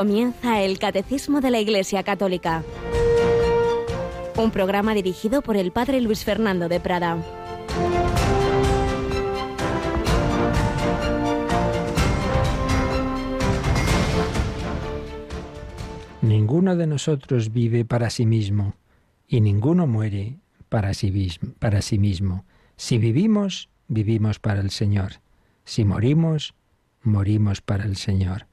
Comienza el Catecismo de la Iglesia Católica. Un programa dirigido por el Padre Luis Fernando de Prada. Ninguno de nosotros vive para sí mismo y ninguno muere para sí, mismo. Si vivimos, vivimos para el Señor. Si morimos, morimos para el Señor.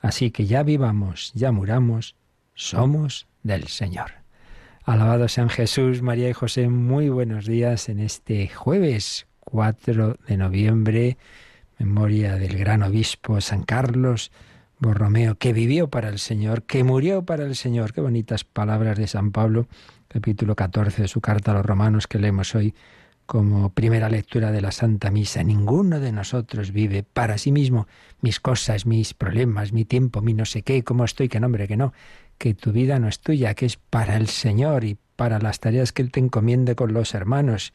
Así que ya vivamos, ya muramos, somos del Señor. Alabado sean Jesús, María y José, muy buenos días en este jueves 4 de noviembre, memoria del gran obispo San Carlos Borromeo, que vivió para el Señor, que murió para el Señor. Qué bonitas palabras de San Pablo, capítulo 14 de su carta a los romanos que leemos hoy como primera lectura de la Santa Misa. Ninguno de nosotros vive para sí mismo mis cosas, mis problemas, mi tiempo, mi no sé qué, cómo estoy, qué nombre, que no, que tu vida no es tuya, que es para el Señor y para las tareas que Él te encomiende con los hermanos.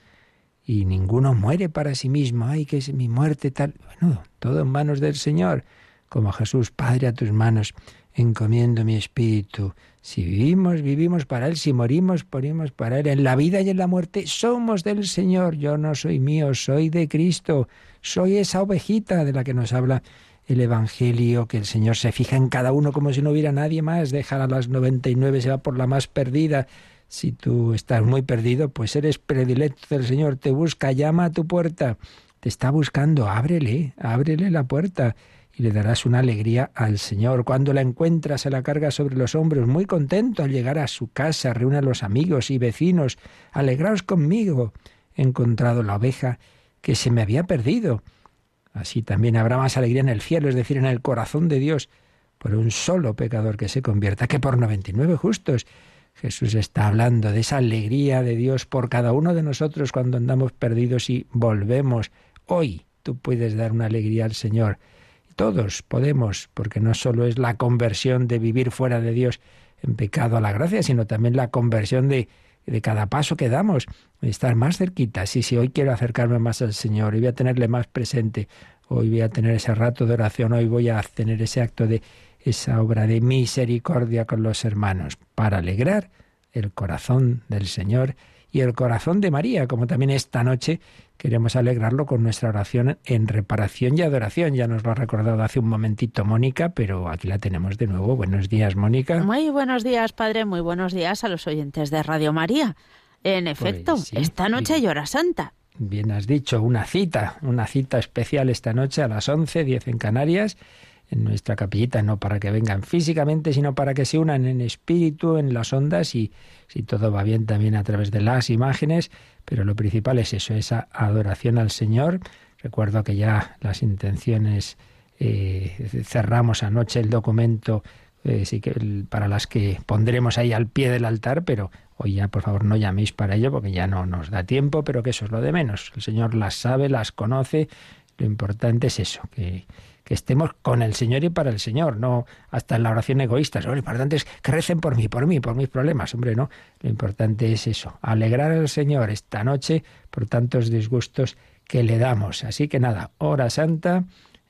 Y ninguno muere para sí mismo, ay, que es mi muerte tal. Bueno, todo en manos del Señor. Como Jesús, Padre, a tus manos encomiendo mi espíritu. Si vivimos, vivimos para Él. Si morimos, morimos para Él. En la vida y en la muerte somos del Señor. Yo no soy mío, soy de Cristo. Soy esa ovejita de la que nos habla el Evangelio, que el Señor se fija en cada uno como si no hubiera nadie más. Deja a las 99, se va por la más perdida. Si tú estás muy perdido, pues eres predilecto del Señor. Te busca, llama a tu puerta. Te está buscando, ábrele, ábrele la puerta y le darás una alegría al Señor. Cuando la encuentras, se la carga sobre los hombros, muy contento al llegar a su casa, reúne a los amigos y vecinos. Alegraos conmigo. He encontrado la oveja que se me había perdido. Así también habrá más alegría en el cielo, es decir, en el corazón de Dios, por un solo pecador que se convierta, que por 99 justos. Jesús está hablando de esa alegría de Dios por cada uno de nosotros cuando andamos perdidos y volvemos. Hoy tú puedes dar una alegría al Señor todos podemos, porque no solo es la conversión de vivir fuera de Dios en pecado a la gracia, sino también la conversión de, de cada paso que damos, de estar más cerquita. Sí, sí, hoy quiero acercarme más al Señor, hoy voy a tenerle más presente, hoy voy a tener ese rato de oración, hoy voy a tener ese acto de esa obra de misericordia con los hermanos, para alegrar el corazón del Señor y el corazón de María, como también esta noche queremos alegrarlo con nuestra oración en reparación y adoración. Ya nos lo ha recordado hace un momentito Mónica, pero aquí la tenemos de nuevo. Buenos días, Mónica. Muy buenos días, Padre. Muy buenos días a los oyentes de Radio María. En pues efecto, esta noche hay hora santa. Bien has dicho, una cita, una cita especial esta noche a las 11, 10 en Canarias en nuestra capillita, no para que vengan físicamente, sino para que se unan en espíritu, en las ondas y si todo va bien también a través de las imágenes, pero lo principal es eso, esa adoración al Señor. Recuerdo que ya las intenciones, eh, cerramos anoche el documento eh, sí que para las que pondremos ahí al pie del altar, pero hoy ya por favor no llaméis para ello porque ya no nos da tiempo, pero que eso es lo de menos. El Señor las sabe, las conoce, lo importante es eso, que que estemos con el Señor y para el Señor, no hasta en la oración egoísta. Lo importante es que recen por mí, por mí, por mis problemas. Hombre, no. Lo importante es eso, alegrar al Señor esta noche por tantos disgustos que le damos. Así que nada, hora santa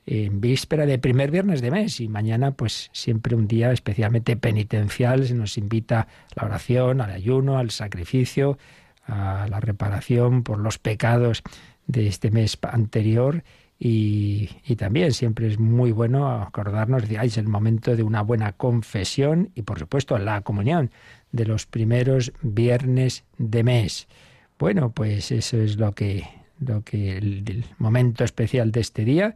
en víspera de primer viernes de mes y mañana pues siempre un día especialmente penitencial, se nos invita a la oración, al ayuno, al sacrificio, a la reparación por los pecados de este mes anterior y, también siempre es muy bueno acordarnos de es el momento de una buena confesión y por supuesto la comunión de los primeros viernes de mes. Bueno, pues eso es lo que, lo que el, momento especial de este día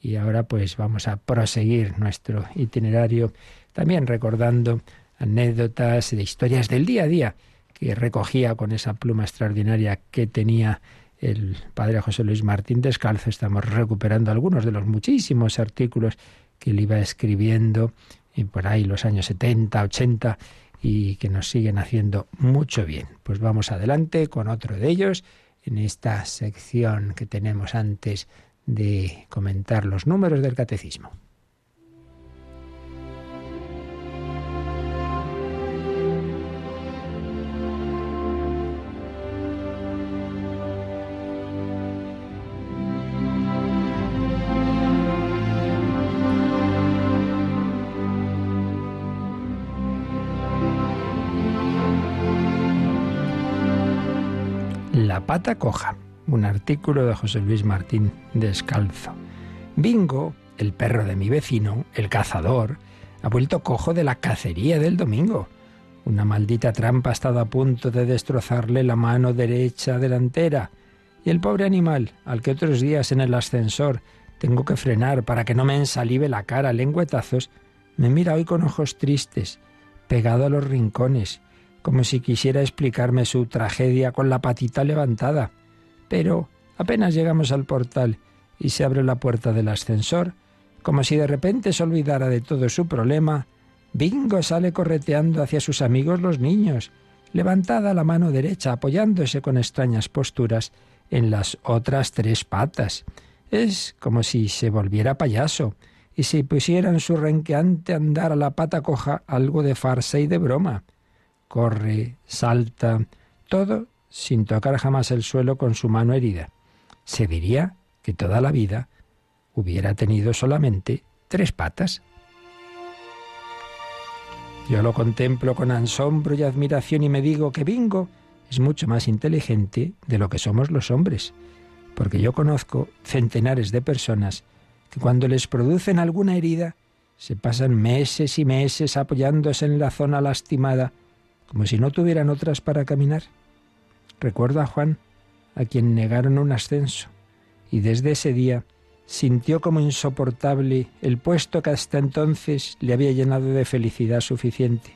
y ahora pues vamos a proseguir nuestro itinerario también recordando anécdotas de historias del día a día que recogía con esa pluma extraordinaria que tenía el padre José Luis Martín Descalzo. Estamos recuperando algunos de los muchísimos artículos que él iba escribiendo y por ahí los años 70, 80 y que nos siguen haciendo mucho bien. Pues vamos adelante con otro de ellos en esta sección que tenemos antes de comentar los números del catecismo. Pata coja, un artículo de José Luis Martín Descalzo. Bingo, el perro de mi vecino, el cazador, ha vuelto cojo de la cacería del domingo. Una maldita trampa ha estado a punto de destrozarle la mano derecha delantera. Y el pobre animal, al que otros días en el ascensor tengo que frenar para que no me ensalive la cara lengüetazos, me mira hoy con ojos tristes, pegado a los rincones, como si quisiera explicarme su tragedia con la patita levantada. Pero apenas llegamos al portal y se abre la puerta del ascensor, como si de repente se olvidara de todo su problema, Bingo sale correteando hacia sus amigos los niños, levantada la mano derecha, apoyándose con extrañas posturas en las otras tres patas. Es como si se volviera payaso y se pusiera en su renqueante andar a la pata coja algo de farsa y de broma. Corre, salta, todo sin tocar jamás el suelo con su mano herida. Se diría que toda la vida hubiera tenido solamente tres patas. Yo lo contemplo con asombro y admiración y me digo que Bingo es mucho más inteligente de lo que somos los hombres, porque yo conozco centenares de personas que cuando les producen alguna herida se pasan meses y meses apoyándose en la zona lastimada como si no tuvieran otras para caminar. Recuerdo a Juan, a quien negaron un ascenso, y desde ese día sintió como insoportable el puesto que hasta entonces le había llenado de felicidad suficiente.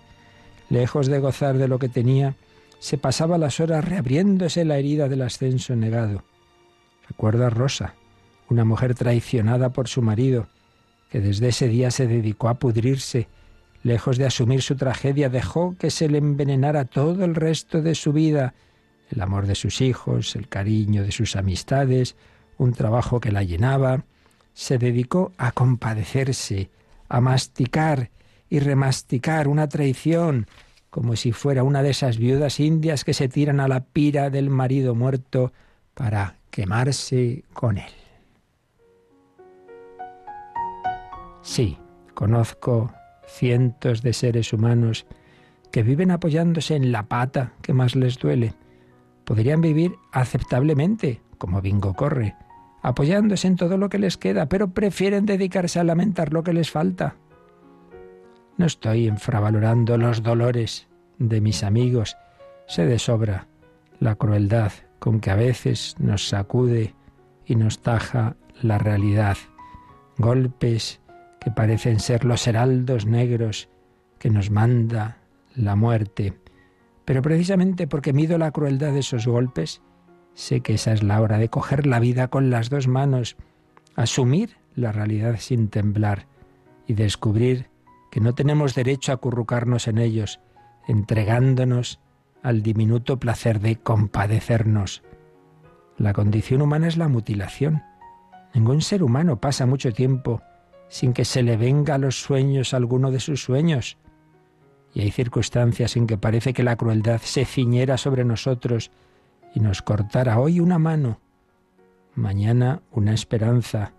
Lejos de gozar de lo que tenía, se pasaba las horas reabriéndose la herida del ascenso negado. Recuerdo a Rosa, una mujer traicionada por su marido, que desde ese día se dedicó a pudrirse, lejos de asumir su tragedia, dejó que se le envenenara todo el resto de su vida, el amor de sus hijos, el cariño de sus amistades, un trabajo que la llenaba, se dedicó a compadecerse, a masticar y remasticar una traición, como si fuera una de esas viudas indias que se tiran a la pira del marido muerto para quemarse con él. Sí, conozco cientos de seres humanos que viven apoyándose en la pata que más les duele. Podrían vivir aceptablemente, como Bingo corre, apoyándose en todo lo que les queda, pero prefieren dedicarse a lamentar lo que les falta. No estoy infravalorando los dolores de mis amigos, sé de sobra la crueldad con que a veces nos sacude y nos taja la realidad, golpes que parecen ser los heraldos negros que nos manda la muerte. Pero precisamente porque mido la crueldad de esos golpes, Sé que esa es la hora de coger la vida con las dos manos, asumir la realidad sin temblar y descubrir que no tenemos derecho a acurrucarnos en ellos, entregándonos al diminuto placer de compadecernos. La condición humana es la mutilación. Ningún ser humano pasa mucho tiempo sin que se le venga a los sueños alguno de sus sueños. Y hay circunstancias en que parece que la crueldad se ciñera sobre nosotros y nos cortara hoy una mano, mañana una esperanza,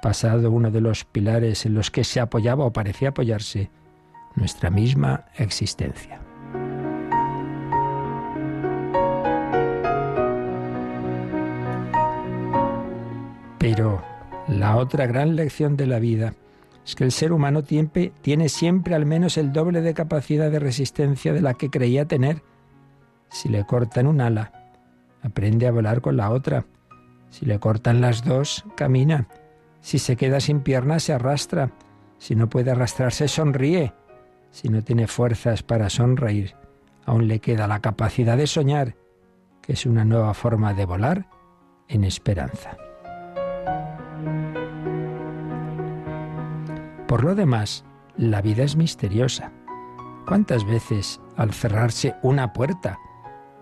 pasado uno de los pilares en los que se apoyaba o parecía apoyarse nuestra misma existencia. Pero la otra gran lección de la vida es que el ser humano tiene siempre al menos el doble de capacidad de resistencia de la que creía tener. Si le cortan un ala, aprende a volar con la otra. Si le cortan las dos, camina. Si se queda sin piernas, se arrastra. Si no puede arrastrarse, sonríe. Si no tiene fuerzas para sonreír, aún le queda la capacidad de soñar, que es una nueva forma de volar en esperanza. Por lo demás, la vida es misteriosa. ¿Cuántas veces al cerrarse una puerta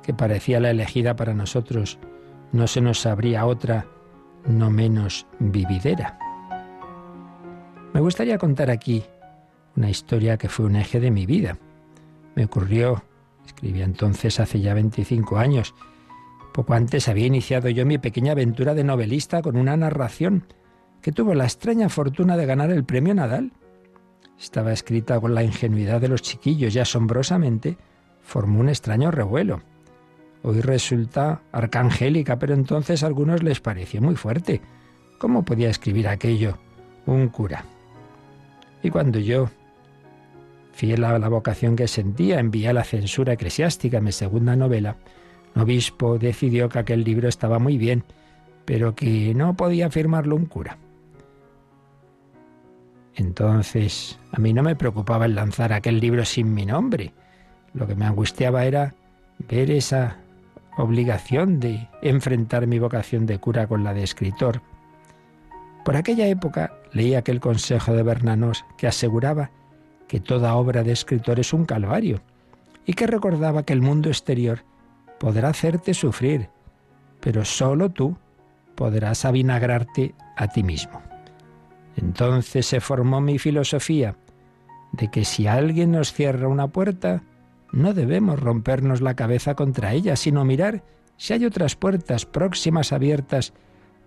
que parecía la elegida para nosotros, no se nos abría otra no menos vividera. Me gustaría contar aquí una historia que fue un eje de mi vida. Me ocurrió, escribía entonces hace ya 25 años, poco antes había iniciado yo mi pequeña aventura de novelista con una narración que tuvo la extraña fortuna de ganar el premio Nadal. Estaba escrita con la ingenuidad de los chiquillos y asombrosamente formó un extraño revuelo. Hoy resulta arcangélica, pero entonces a algunos les pareció muy fuerte. ¿Cómo podía escribir aquello un cura? Y cuando yo, fiel a la vocación que sentía, envié a la censura eclesiástica mi segunda novela, un obispo decidió que aquel libro estaba muy bien, pero que no podía firmarlo un cura. Entonces, a mí no me preocupaba el lanzar aquel libro sin mi nombre. Lo que me angustiaba era ver esa obligación de enfrentar mi vocación de cura con la de escritor. Por aquella época leí aquel consejo de Bernanos que aseguraba que toda obra de escritor es un calvario y que recordaba que el mundo exterior podrá hacerte sufrir, pero solo tú podrás avinagrarte a ti mismo. Entonces se formó mi filosofía de que si alguien nos cierra una puerta, no debemos rompernos la cabeza contra ella, sino mirar si hay otras puertas próximas abiertas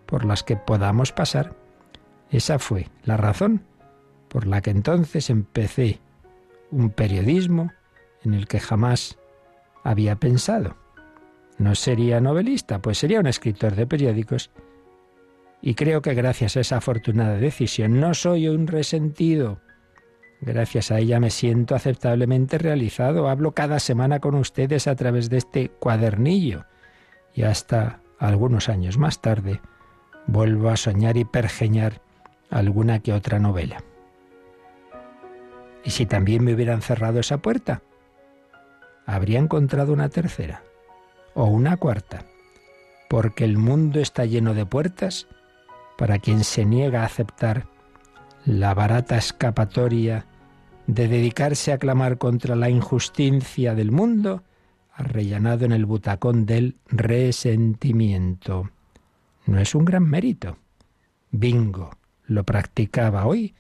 por las que podamos pasar. Esa fue la razón por la que entonces empecé un periodismo en el que jamás había pensado. No sería novelista, pues sería un escritor de periódicos y creo que gracias a esa afortunada decisión no soy un resentido. Gracias a ella me siento aceptablemente realizado. Hablo cada semana con ustedes a través de este cuadernillo. Y hasta algunos años más tarde vuelvo a soñar y pergeñar alguna que otra novela. ¿Y si también me hubieran cerrado esa puerta? Habría encontrado una tercera o una cuarta, porque el mundo está lleno de puertas para quien se niega a aceptar la barata escapatoria de dedicarse a clamar contra la injusticia del mundo, arrellanado en el butacón del resentimiento. No es un gran mérito. Bingo lo practicaba hoy,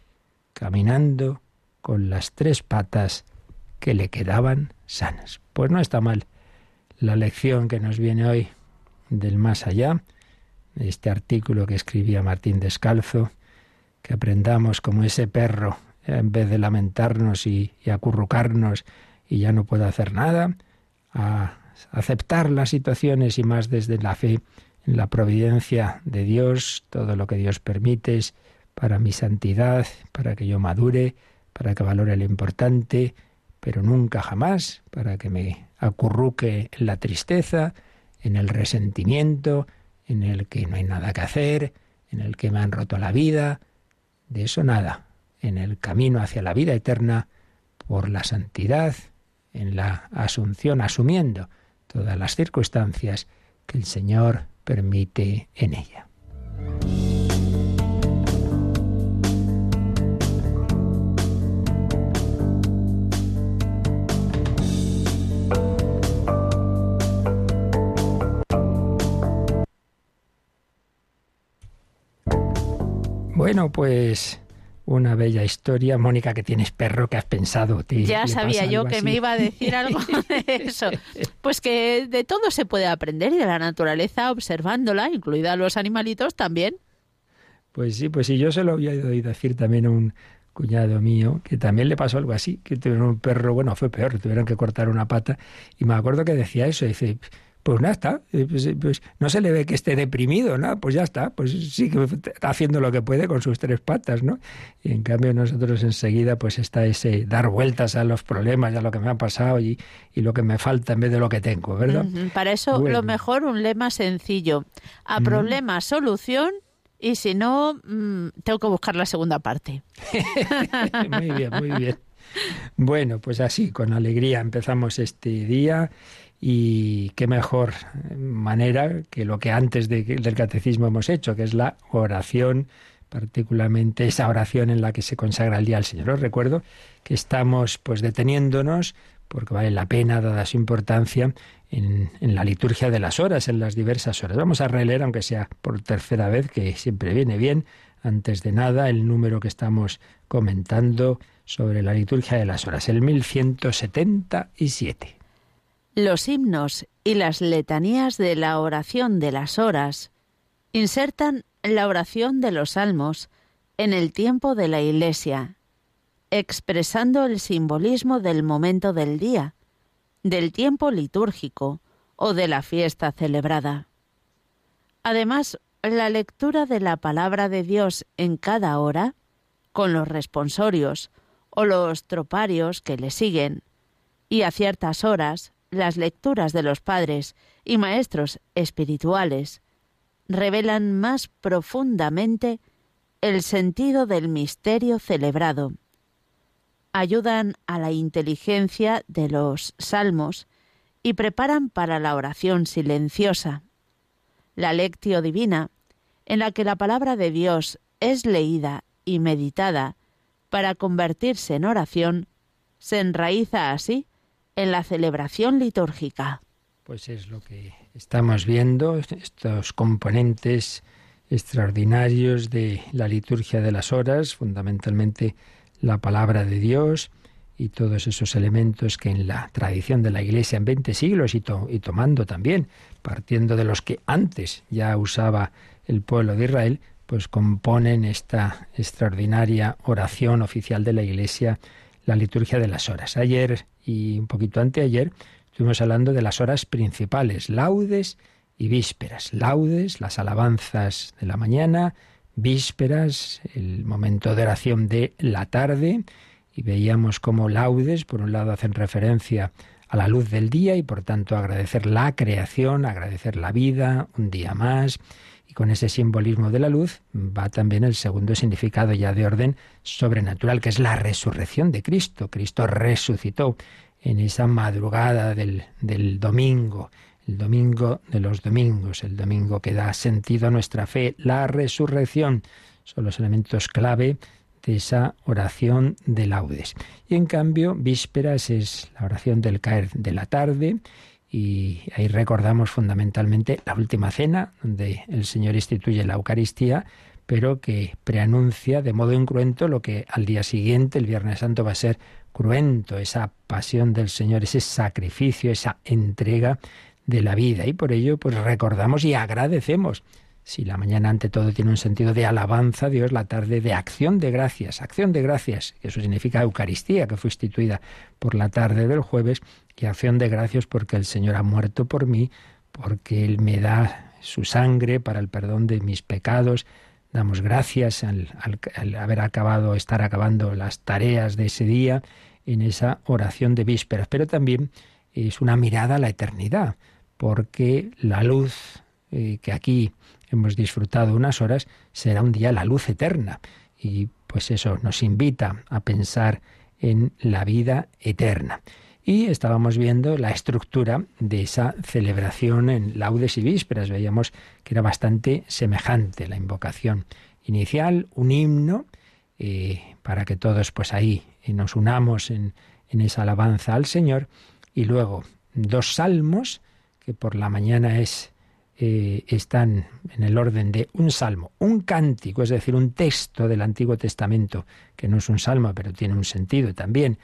caminando con las tres patas que le quedaban sanas. Pues no está mal la lección que nos viene hoy del más allá este artículo que escribía Martín Descalzo, que aprendamos como ese perro, en vez de lamentarnos y, acurrucarnos y ya no puedo hacer nada, a aceptar las situaciones y más desde la fe en la providencia de Dios, todo lo que Dios permite para mi santidad, para que yo madure, para que valore lo importante, pero nunca jamás para que me acurruque en la tristeza, en el resentimiento, en el que no hay nada que hacer, en el que me han roto la vida, de eso nada, en el camino hacia la vida eterna por la santidad, en la asunción, asumiendo todas las circunstancias que el Señor permite en ella. Bueno, pues una bella historia. Mónica, que tienes perro, que has pensado? ya sabía yo que me iba a decir algo de eso. Pues que de todo se puede aprender y de la naturaleza observándola, incluida los animalitos también. Pues sí, pues sí, yo se lo había oído decir también a un cuñado mío, que también le pasó algo así, que tuvieron un perro, bueno, fue peor, tuvieron que cortar una pata, y me acuerdo que decía eso, dice, pues nada, está. Eh, pues, eh, pues, no se le ve que esté deprimido, ¿no? Pues ya está, pues sí que está haciendo lo que puede con sus tres patas, ¿no? Y en cambio nosotros enseguida pues está ese dar vueltas a los problemas, a lo que me ha pasado y, lo que me falta en vez de lo que tengo, ¿verdad? Para eso lo mejor un lema sencillo. A problema, solución y si no, mm, tengo que buscar la segunda parte. muy bien, muy bien. Bueno, pues así, con alegría empezamos este día y qué mejor manera que lo que antes del catecismo hemos hecho, que es la oración, particularmente esa oración en la que se consagra el día al Señor. Os recuerdo que estamos pues deteniéndonos, porque vale la pena, dada su importancia, en, en, la liturgia de las horas, en las diversas horas. Vamos a releer, aunque sea por tercera vez, que siempre viene bien, antes de nada, el número que estamos comentando sobre la liturgia de las horas, el 1177 los himnos y las letanías de la oración de las horas insertan la oración de los salmos en el tiempo de la Iglesia, expresando el simbolismo del momento del día, del tiempo litúrgico o de la fiesta celebrada. Además, la lectura de la palabra de Dios en cada hora, con los responsorios o los troparios que le siguen, y a ciertas horas las lecturas de los padres y maestros espirituales, revelan más profundamente el sentido del misterio celebrado. Ayudan a la inteligencia de los salmos y preparan para la oración silenciosa. La lectio divina, en la que la palabra de Dios es leída y meditada para convertirse en oración, se enraiza así en la celebración litúrgica. Pues es lo que estamos viendo, estos componentes extraordinarios de la liturgia de las horas, fundamentalmente la palabra de Dios y todos esos elementos que en la tradición de la Iglesia en 20 siglos y, y tomando también, partiendo de los que antes ya usaba el pueblo de Israel, pues componen esta extraordinaria oración oficial de la Iglesia, la liturgia de las horas. Ayer y un poquito anteayer Estuvimos hablando de las horas principales, laudes y vísperas. Laudes, las alabanzas de la mañana, vísperas, el momento de oración de la tarde, y veíamos cómo laudes, por un lado, hacen referencia a la luz del día y por tanto agradecer la creación, agradecer la vida, un día más. Y con ese simbolismo de la luz va también el segundo significado ya de orden sobrenatural, que es la resurrección de Cristo. Cristo resucitó en esa madrugada del, del domingo, el domingo de los domingos, el domingo que da sentido a nuestra fe, la resurrección, son los elementos clave de esa oración de laudes. Y en cambio, vísperas es la oración del caer de la tarde, y ahí recordamos fundamentalmente la última cena, donde el Señor instituye la Eucaristía, pero que preanuncia de modo incruento lo que al día siguiente, el Viernes Santo, va a ser cruento, esa pasión del Señor, ese sacrificio, esa entrega de la vida. Y por ello, pues recordamos y agradecemos. Si la mañana ante todo tiene un sentido de alabanza a Dios, la tarde de acción de gracias, acción de gracias, que eso significa Eucaristía, que fue instituida por la tarde del jueves, y acción de gracias porque el Señor ha muerto por mí, porque Él me da su sangre para el perdón de mis pecados, Damos gracias al, haber acabado, estar acabando las tareas de ese día en esa oración de vísperas. Pero también es una mirada a la eternidad, porque la luz eh, que aquí hemos disfrutado unas horas será un día la luz eterna. Y pues eso nos invita a pensar en la vida eterna. Y estábamos viendo la estructura de esa celebración en laudes y vísperas. Veíamos que era bastante semejante la invocación inicial, un himno, eh, para que todos pues ahí nos unamos en, esa alabanza al Señor. Y luego dos salmos, que por la mañana es eh, están en el orden de un salmo, un cántico, es decir, un texto del Antiguo Testamento, que no es un salmo, pero tiene un sentido también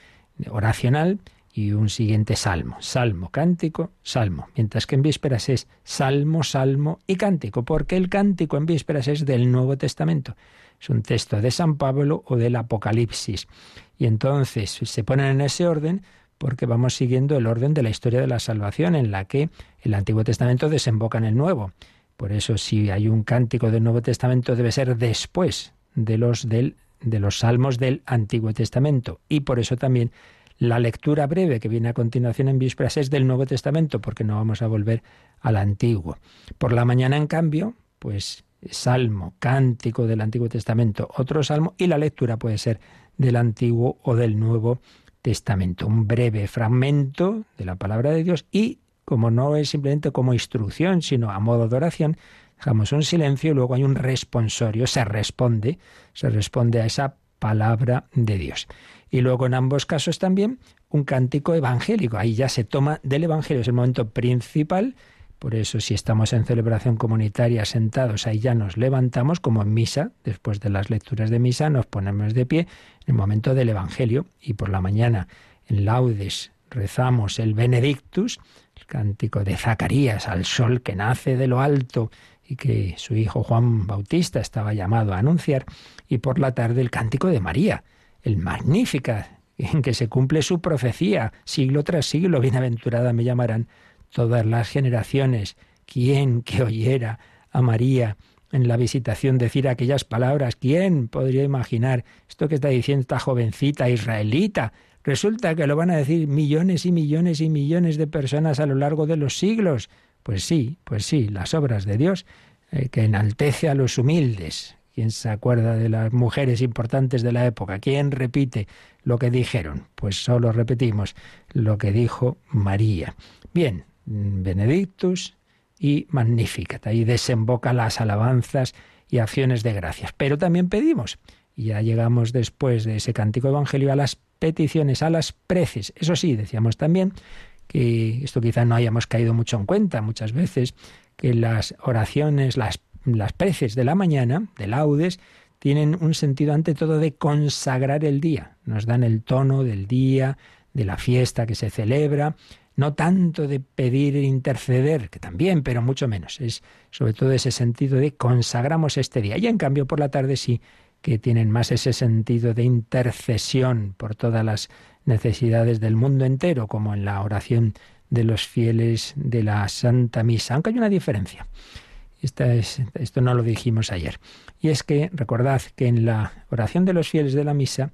oracional, y un siguiente salmo, salmo, cántico, salmo, mientras que en vísperas es salmo, salmo y cántico, porque el cántico en vísperas es del Nuevo Testamento. Es un texto de San Pablo o del Apocalipsis. Y entonces se ponen en ese orden porque vamos siguiendo el orden de la historia de la salvación en la que el Antiguo Testamento desemboca en el Nuevo. Por eso si hay un cántico del Nuevo Testamento debe ser después de los del de los salmos del Antiguo Testamento y por eso también la lectura breve que viene a continuación en vísperas es del Nuevo Testamento, porque no vamos a volver al Antiguo. Por la mañana, en cambio, pues salmo, cántico del Antiguo Testamento, otro salmo, y la lectura puede ser del Antiguo o del Nuevo Testamento. Un breve fragmento de la palabra de Dios y, como no es simplemente como instrucción, sino a modo de oración, dejamos un silencio y luego hay un responsorio, se responde, se responde a esa palabra de Dios. Y luego en ambos casos también un cántico evangélico. Ahí ya se toma del Evangelio, es el momento principal. Por eso si estamos en celebración comunitaria sentados, ahí ya nos levantamos como en misa, después de las lecturas de misa nos ponemos de pie en el momento del Evangelio y por la mañana en laudes rezamos el Benedictus, el cántico de Zacarías al sol que nace de lo alto y que su hijo Juan Bautista estaba llamado a anunciar, y por la tarde el cántico de María, el Magnífica, en que se cumple su profecía, siglo tras siglo, bienaventurada me llamarán todas las generaciones. ¿Quién que oyera a María en la visitación decir aquellas palabras? ¿Quién podría imaginar esto que está diciendo esta jovencita israelita? Resulta que lo van a decir millones y millones y millones de personas a lo largo de los siglos. Pues sí, pues sí, las obras de Dios eh, que enaltece a los humildes. ¿Quién se acuerda de las mujeres importantes de la época? ¿Quién repite lo que dijeron? Pues solo repetimos lo que dijo María. Bien, Benedictus y Magnificat. Ahí desemboca las alabanzas y acciones de gracias. Pero también pedimos, y ya llegamos después de ese cántico evangelio, a las peticiones, a las preces. Eso sí, decíamos también que esto quizá no hayamos caído mucho en cuenta muchas veces, que las oraciones, las, las preces de la mañana, de laudes, tienen un sentido ante todo de consagrar el día. Nos dan el tono del día, de la fiesta que se celebra, no tanto de pedir e interceder, que también, pero mucho menos. Es sobre todo ese sentido de consagramos este día. Y en cambio por la tarde sí que tienen más ese sentido de intercesión por todas las necesidades del mundo entero, como en la oración de los fieles de la Santa Misa, aunque hay una diferencia. Esta es, esto no lo dijimos ayer. Y es que recordad que en la oración de los fieles de la misa,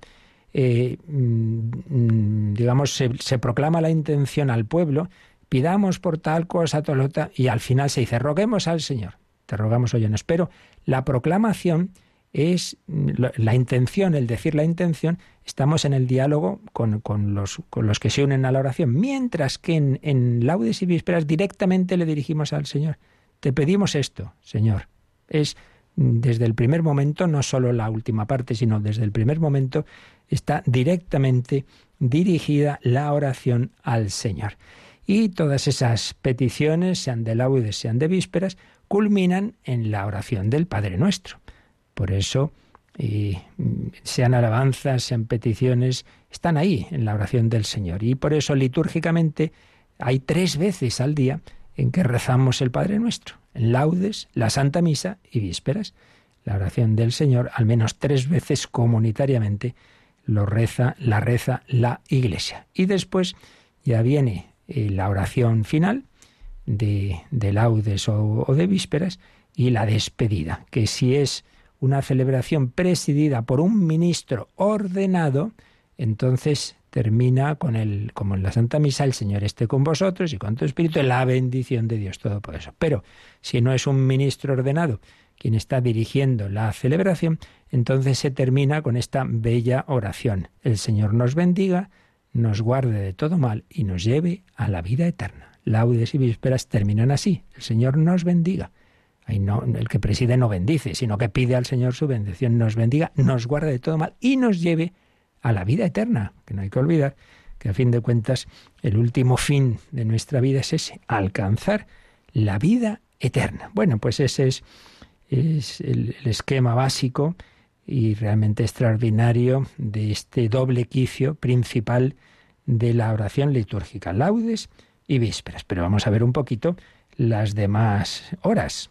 eh, mm, digamos, se, proclama la intención al pueblo, pidamos por tal cosa, tolota, y al final se dice, roguemos al Señor. Te rogamos, oye, no espero. La proclamación es la intención, el decir la intención, estamos en el diálogo con, con, los, con los que se unen a la oración, mientras que en, en laudes y vísperas directamente le dirigimos al Señor. Te pedimos esto, Señor. Es desde el primer momento, no solo la última parte, sino desde el primer momento, está directamente dirigida la oración al Señor. Y todas esas peticiones, sean de laudes, sean de vísperas, culminan en la oración del Padre Nuestro. Por eso, sean alabanzas, sean peticiones, están ahí en la oración del Señor. Y por eso litúrgicamente hay tres veces al día en que rezamos el Padre Nuestro, laudes, la Santa Misa y vísperas. La oración del Señor, al menos tres veces comunitariamente, lo reza, la reza la Iglesia. Y después ya viene eh, la oración final de, laudes o de vísperas y la despedida, que si es una celebración presidida por un ministro ordenado, entonces termina con el, como en la Santa Misa, el Señor esté con vosotros y con tu espíritu, la bendición de Dios Todopoderoso. Pero si no es un ministro ordenado quien está dirigiendo la celebración, entonces se termina con esta bella oración. El Señor nos bendiga, nos guarde de todo mal y nos lleve a la vida eterna. Laudes y vísperas terminan así. El Señor nos bendiga no, el que preside no bendice, sino que pide al Señor su bendición, nos bendiga, nos guarde de todo mal y nos lleve a la vida eterna, que no hay que olvidar que a fin de cuentas el último fin de nuestra vida es ese, alcanzar la vida eterna. Bueno, pues ese es, es el, esquema básico y realmente extraordinario de este doble quicio principal de la oración litúrgica, laudes y vísperas. Pero vamos a ver un poquito las demás horas.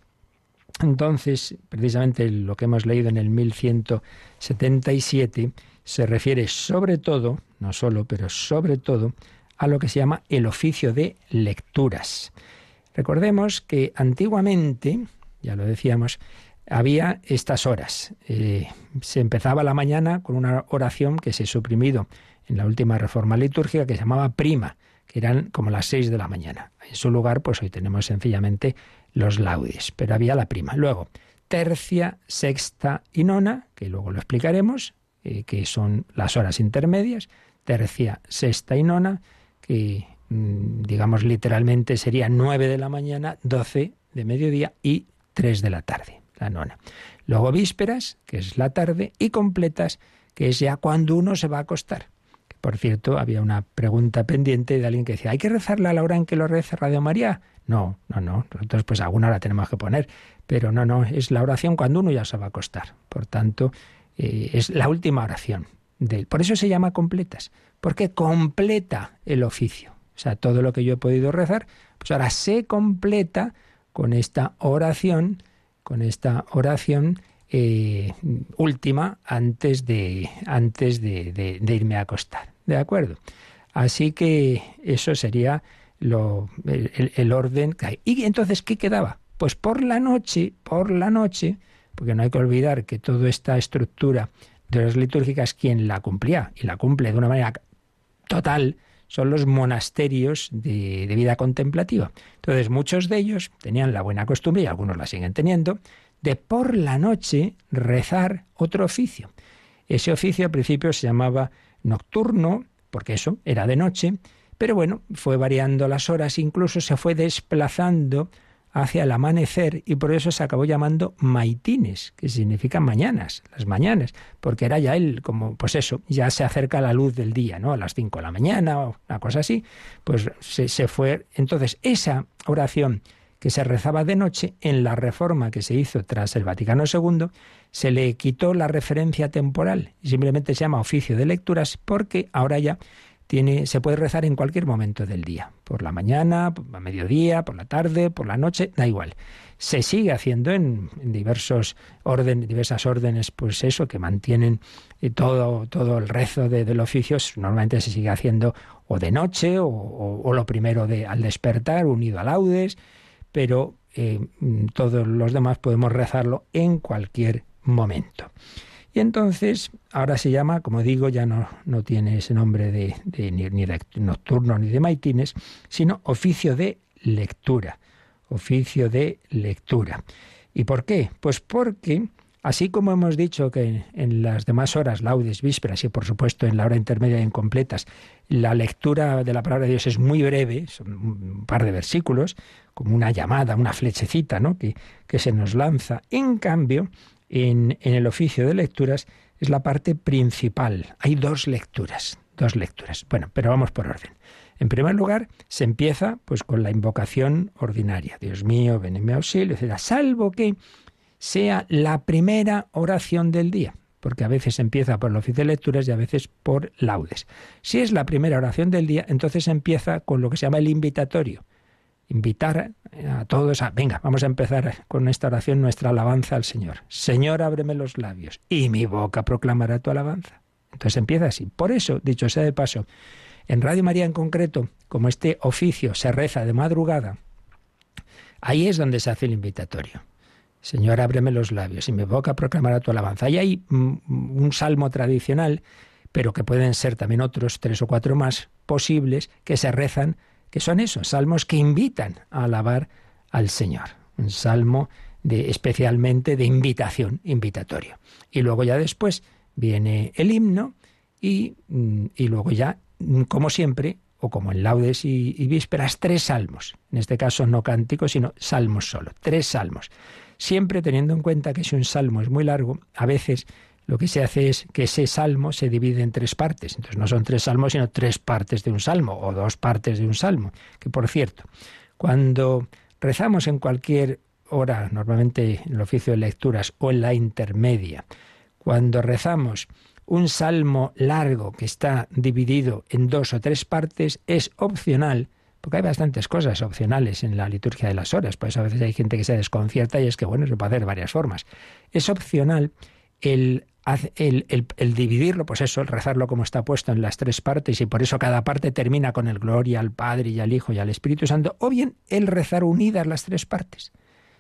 Entonces, precisamente lo que hemos leído en el 1177 se refiere sobre todo, no solo, pero sobre todo, a lo que se llama el oficio de lecturas. Recordemos que antiguamente, ya lo decíamos, había estas horas. Eh, se empezaba la mañana con una oración que se ha suprimido en la última reforma litúrgica que se llamaba prima, que eran como las seis de la mañana. En su lugar, pues hoy tenemos sencillamente los laudes, pero había la prima. Luego, tercia, sexta y nona, que luego lo explicaremos, eh, que son las horas intermedias, tercia, sexta y nona, que mm, digamos literalmente sería nueve de la mañana, doce de mediodía y tres de la tarde, la nona. Luego vísperas, que es la tarde, y completas, que es ya cuando uno se va a acostar. Por cierto, había una pregunta pendiente de alguien que decía, ¿hay que rezarla a la hora en que lo reza Radio María? No, no, no. Nosotros pues alguna hora tenemos que poner. Pero no, no, es la oración cuando uno ya se va a acostar. Por tanto, eh, es la última oración. De, por eso se llama completas, porque completa el oficio. O sea, todo lo que yo he podido rezar, pues ahora se completa con esta oración, con esta oración eh, última antes de, antes de irme a acostar. ¿De acuerdo? Así que eso sería lo, el, orden cae. ¿Y entonces qué quedaba? Pues por la noche, por la noche, porque no hay que olvidar que toda esta estructura de las litúrgicas, quien la cumplía, y la cumple de una manera total, son los monasterios de, de, vida contemplativa. Entonces muchos de ellos tenían la buena costumbre, y algunos la siguen teniendo, de por la noche rezar otro oficio. Ese oficio al principio se llamaba nocturno, porque eso era de noche, pero bueno, fue variando las horas, incluso se fue desplazando hacia el amanecer y por eso se acabó llamando maitines, que significa mañanas, las mañanas, porque era ya él como, pues eso, ya se acerca la luz del día, ¿no? A las 5 de la mañana o una cosa así, pues se, se fue. Entonces, esa oración que se rezaba de noche, en la reforma que se hizo tras el Vaticano II, se le quitó la referencia temporal simplemente se llama oficio de lecturas porque ahora ya se puede rezar en cualquier momento del día, por la mañana, a mediodía, por la tarde, por la noche, da igual. Se sigue haciendo en, diversos órdenes, diversas órdenes, pues eso, que mantienen eh, todo, todo el rezo de, del oficio, normalmente se sigue haciendo o de noche o, lo primero de, al despertar, unido a laudes, pero eh, todos los demás podemos rezarlo en cualquier momento. Y entonces, ahora se llama, como digo, ya no, no tiene ese nombre de, ni, de nocturno ni de maitines, sino oficio de lectura. Oficio de lectura. ¿Y por qué? Pues porque Así como hemos dicho que en las demás horas, laudes, vísperas y por supuesto en la hora intermedia e incompletas, la lectura de la palabra de Dios es muy breve, son un par de versículos, como una llamada, una flechecita ¿no? que, que se nos lanza. En cambio, en, el oficio de lecturas es la parte principal. Hay dos lecturas, dos lecturas. Bueno, pero vamos por orden. En primer lugar, se empieza pues con la invocación ordinaria. Dios mío, ven en mi auxilio, etc. Salvo que sea la primera oración del día, porque a veces empieza por el oficio de lecturas y a veces por laudes. Si es la primera oración del día, entonces empieza con lo que se llama el invitatorio. Invitar a todos a, venga, vamos a empezar con esta oración, nuestra alabanza al Señor. Señor, ábreme los labios y mi boca proclamará tu alabanza. Entonces empieza así. Por eso, dicho sea de paso, en Radio María en concreto, como este oficio se reza de madrugada, ahí es donde se hace el invitatorio. Señor, ábreme los labios y mi boca proclamará tu alabanza. Y hay un salmo tradicional, pero que pueden ser también otros tres o cuatro más posibles que se rezan, que son esos salmos que invitan a alabar al Señor. Un salmo de, especialmente de invitación, invitatorio. Y luego ya después viene el himno y, mm, y luego ya, mm, como siempre, o como en laudes y, y vísperas, tres salmos. En este caso no cánticos, sino salmos solo. Tres salmos siempre teniendo en cuenta que si un salmo es muy largo, a veces lo que se hace es que ese salmo se divide en tres partes. Entonces no son tres salmos, sino tres partes de un salmo o dos partes de un salmo. Que por cierto, cuando rezamos en cualquier hora, normalmente en el oficio de lecturas o en la intermedia, cuando rezamos un salmo largo que está dividido en dos o tres partes, es opcional porque hay bastantes cosas opcionales en la liturgia de las horas, por eso a veces hay gente que se desconcierta y es que, bueno, se puede hacer de varias formas. Es opcional el, el, dividirlo, pues eso, el rezarlo como está puesto en las tres partes y por eso cada parte termina con el gloria al Padre y al Hijo y al Espíritu Santo, o bien el rezar unidas las tres partes,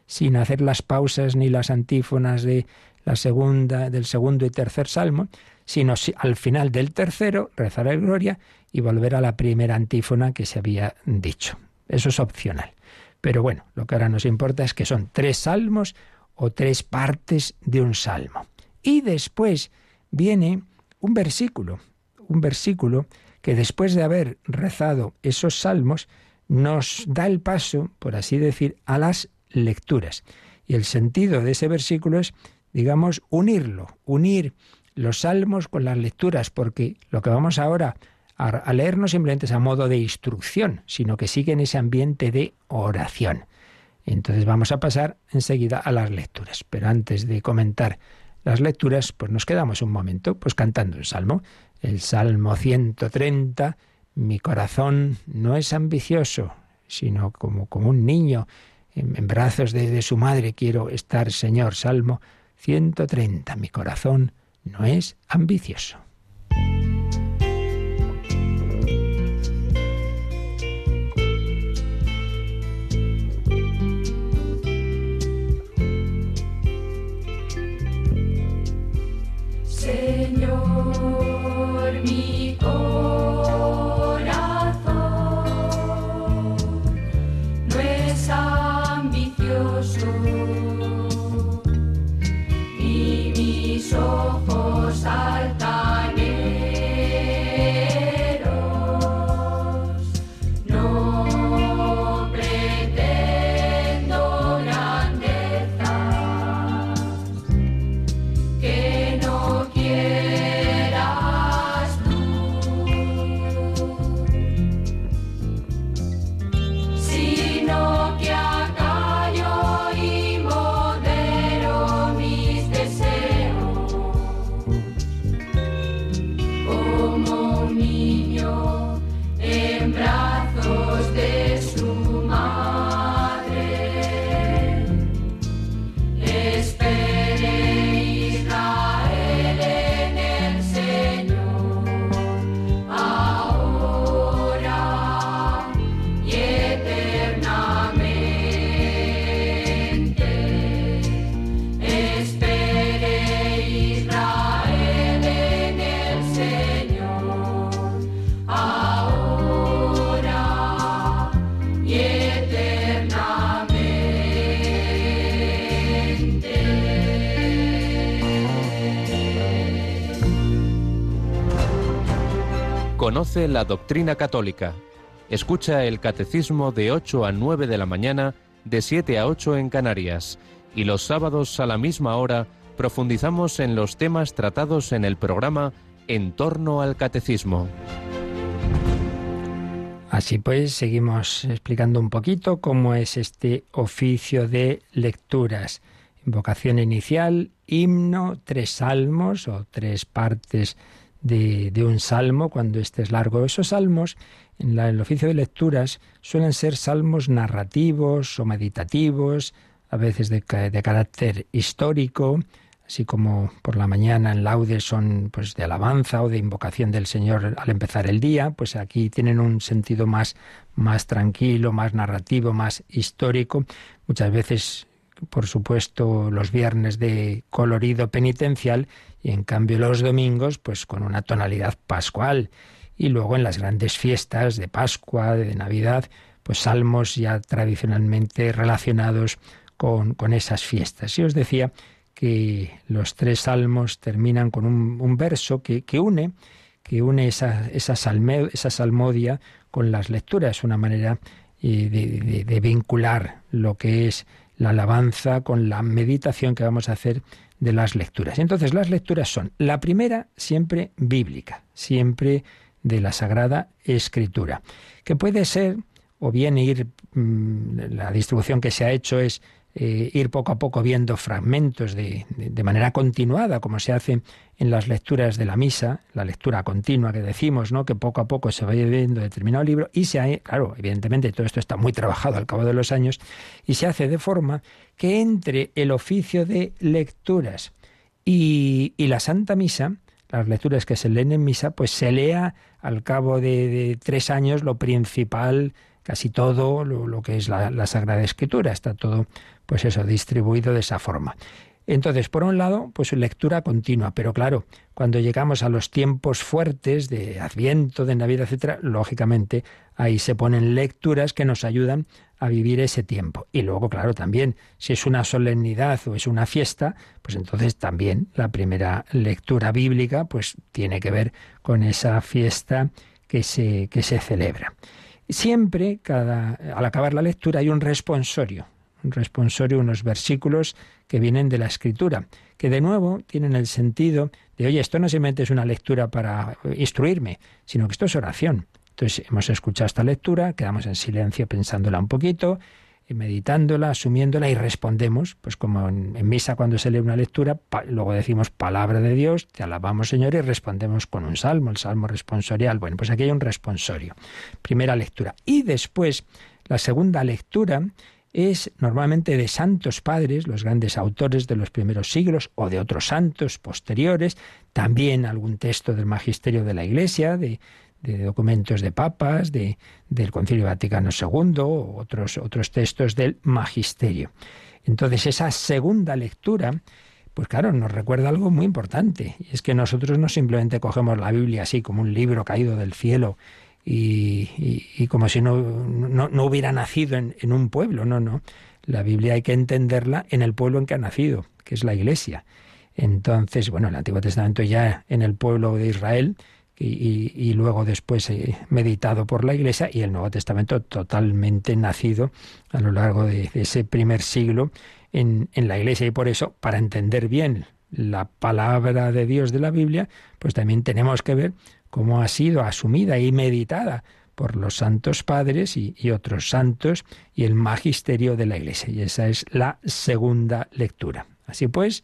sin hacer las pausas ni las antífonas de la segunda, del segundo y tercer salmo, sino al final del tercero rezar el gloria y volver a la primera antífona que se había dicho. Eso es opcional. Pero bueno, lo que ahora nos importa es que son tres salmos o tres partes de un salmo. Y después viene un versículo, un versículo que después de haber rezado esos salmos nos da el paso, por así decir, a las lecturas. Y el sentido de ese versículo es, digamos, unirlo, unir los salmos con las lecturas, porque lo que vamos ahora a, leer no simplemente es a modo de instrucción, sino que sigue en ese ambiente de oración. Entonces vamos a pasar enseguida a las lecturas. Pero antes de comentar las lecturas, pues nos quedamos un momento pues cantando el salmo. El Salmo 130, mi corazón no es ambicioso, sino como, como un niño en, brazos de, de, su madre quiero estar, Señor. Salmo 130, mi corazón no es ambicioso. La doctrina católica. Escucha el catecismo de 8 a 9 de la mañana, de 7 a 8 en Canarias. Y los sábados a la misma hora profundizamos en los temas tratados en el programa En torno al catecismo. Así pues, seguimos explicando un poquito cómo es este oficio de lecturas. Invocación inicial, himno, tres salmos o tres partes de, un salmo cuando este es largo. Esos salmos, en el oficio de lecturas, suelen ser salmos narrativos o meditativos, a veces de, de carácter histórico, así como por la mañana en laudes son pues de alabanza o de invocación del Señor al empezar el día, pues aquí tienen un sentido más más tranquilo, más narrativo, más histórico. Muchas veces, por supuesto, los viernes de colorido penitencial y en cambio los domingos pues con una tonalidad pascual y luego en las grandes fiestas de Pascua, de Navidad, pues salmos ya tradicionalmente relacionados con, con esas fiestas. Y os decía que los tres salmos terminan con un, verso que, que, une, que une esa, esa, esa salmodia con las lecturas, una manera eh, de vincular lo que es la alabanza con la meditación que vamos a hacer de las lecturas. Entonces las lecturas son la primera siempre bíblica, siempre de la Sagrada Escritura, que puede ser o bien ir, mm, la distribución que se ha hecho es eh, ir poco a poco viendo fragmentos de, de, manera continuada, como se hace en las lecturas de la misa, la lectura continua que decimos, ¿no? que poco a poco se va viendo determinado libro, y se ha, claro, evidentemente todo esto está muy trabajado al cabo de los años, y se hace de forma que entre el oficio de lecturas y, y la Santa Misa, las lecturas que se leen en misa, pues se lea al cabo de tres años lo principal casi todo lo, que es la, Sagrada Escritura, está todo, pues eso, distribuido de esa forma. Entonces, por un lado, pues lectura continua, pero claro, cuando llegamos a los tiempos fuertes de Adviento, de Navidad, etcétera, lógicamente ahí se ponen lecturas que nos ayudan a vivir ese tiempo. Y luego, claro, también, si es una solemnidad o es una fiesta, pues entonces también la primera lectura bíblica, pues tiene que ver con esa fiesta que se, que se celebra. Siempre, cada, al acabar la lectura, hay un responsorio, un responsorio, unos versículos que vienen de la escritura, que de nuevo tienen el sentido de, oye, esto no simplemente es una lectura para instruirme, sino que esto es oración. Entonces hemos escuchado esta lectura, quedamos en silencio pensándola un poquito, meditándola, asumiéndola y respondemos, pues como en, misa cuando se lee una lectura, luego decimos palabra de Dios, te alabamos Señor y respondemos con un salmo, el salmo responsorial. Bueno, pues aquí hay un responsorio. Primera lectura. Y después, la segunda lectura es normalmente de santos padres, los grandes autores de los primeros siglos o de otros santos posteriores, también algún texto del magisterio de la Iglesia, de, de documentos de papas, de, del Concilio Vaticano II, otros, otros textos del Magisterio. Entonces, esa segunda lectura, pues claro, nos recuerda algo muy importante, y es que nosotros no simplemente cogemos la Biblia así como un libro caído del cielo y, como si no, no, hubiera nacido en, en un pueblo, no, no. La Biblia hay que entenderla en el pueblo en que ha nacido, que es la Iglesia. Entonces, bueno, el Antiguo Testamento ya en el pueblo de Israel, y, luego después eh, meditado por la Iglesia y el Nuevo Testamento totalmente nacido a lo largo de, ese primer siglo en, en, la Iglesia. Y por eso, para entender bien la palabra de Dios de la Biblia, pues también tenemos que ver cómo ha sido asumida y meditada por los santos padres y, y otros santos y el magisterio de la Iglesia. Y esa es la segunda lectura. Así pues,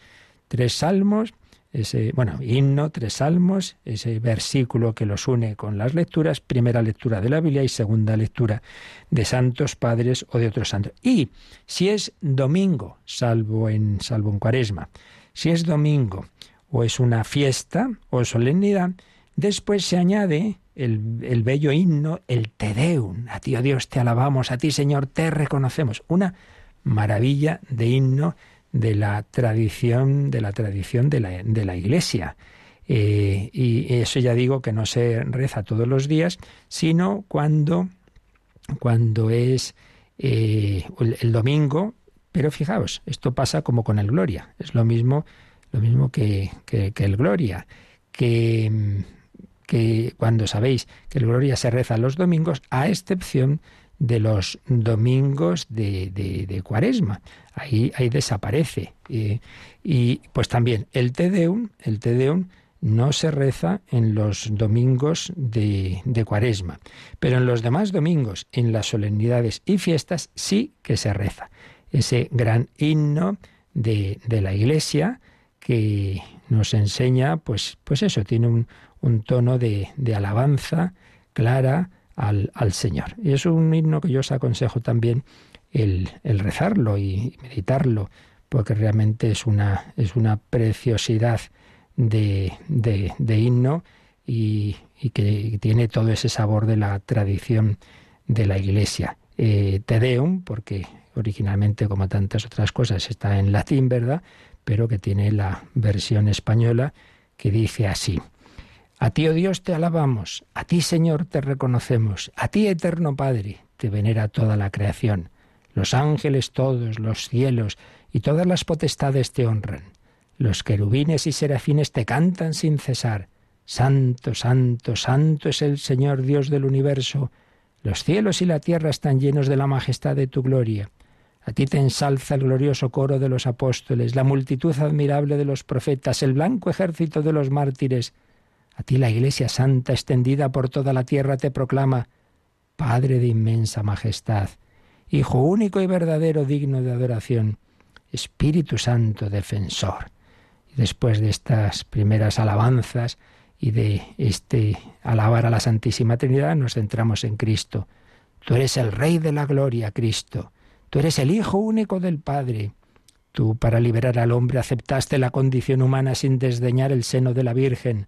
tres salmos ese, bueno, himno, tres salmos, ese versículo que los une con las lecturas, primera lectura de la Biblia y segunda lectura de santos padres o de otros santos. Y si es domingo, salvo en, salvo en cuaresma, si es domingo o es una fiesta o solemnidad, después se añade el, el bello himno, el Te Deum. A ti, oh Dios, te alabamos, a ti, Señor, te reconocemos. Una maravilla de himno de la tradición, de la tradición de la, de la Iglesia. Eh, y eso ya digo que no se reza todos los días, sino cuando, cuando es eh, el, domingo. Pero fijaos, esto pasa como con el Gloria. Es lo mismo, lo mismo que, que, el Gloria. Que, que cuando sabéis que el Gloria se reza los domingos, a excepción de los domingos de, de, Cuaresma. Ahí, ahí desaparece. y pues también el Tedeum, el Tedeum no se reza en los domingos de, de, Cuaresma, pero en los demás domingos, en las solemnidades y fiestas, sí que se reza. Ese gran himno de, de la Iglesia que nos enseña, pues, pues eso, tiene un, un tono de, de alabanza clara, al, al Señor. Y es un himno que yo os aconsejo también el, el rezarlo y meditarlo, porque realmente es una, es una preciosidad de, de, himno y, y, que tiene todo ese sabor de la tradición de la Iglesia. Eh, Te Deum, porque originalmente, como tantas otras cosas, está en latín, ¿verdad? Pero que tiene la versión española que dice así. A ti, oh Dios, te alabamos, a ti, Señor, te reconocemos, a ti, eterno Padre, te venera toda la creación. Los ángeles todos, los cielos y todas las potestades te honran. Los querubines y serafines te cantan sin cesar. Santo, santo, santo es el Señor Dios del universo. Los cielos y la tierra están llenos de la majestad de tu gloria. A ti te ensalza el glorioso coro de los apóstoles, la multitud admirable de los profetas, el blanco ejército de los mártires. A ti la Iglesia Santa extendida por toda la tierra te proclama, Padre de inmensa majestad, Hijo único y verdadero digno de adoración, Espíritu Santo defensor. Y después de estas primeras alabanzas y de este alabar a la Santísima Trinidad, nos centramos en Cristo. Tú eres el Rey de la Gloria, Cristo. Tú eres el Hijo único del Padre. Tú, para liberar al hombre, aceptaste la condición humana sin desdeñar el seno de la Virgen.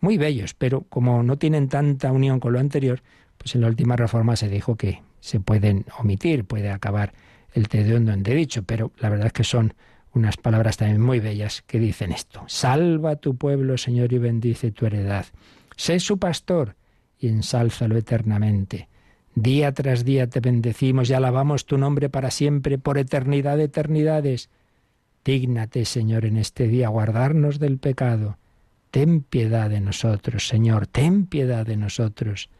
muy bellos, pero como no tienen tanta unión con lo anterior, pues en la última reforma se dijo que se pueden omitir, puede acabar el Tedeum donde he dicho, pero la verdad es que son unas palabras también muy bellas que dicen esto. Salva tu pueblo, Señor, y bendice tu heredad. Sé su pastor y ensálzalo eternamente. Día tras día te bendecimos y alabamos tu nombre para siempre, por eternidad de eternidades. Dígnate, Señor, en este día guardarnos del pecado Ten piedad de nosotros, Señor, ten piedad de nosotros.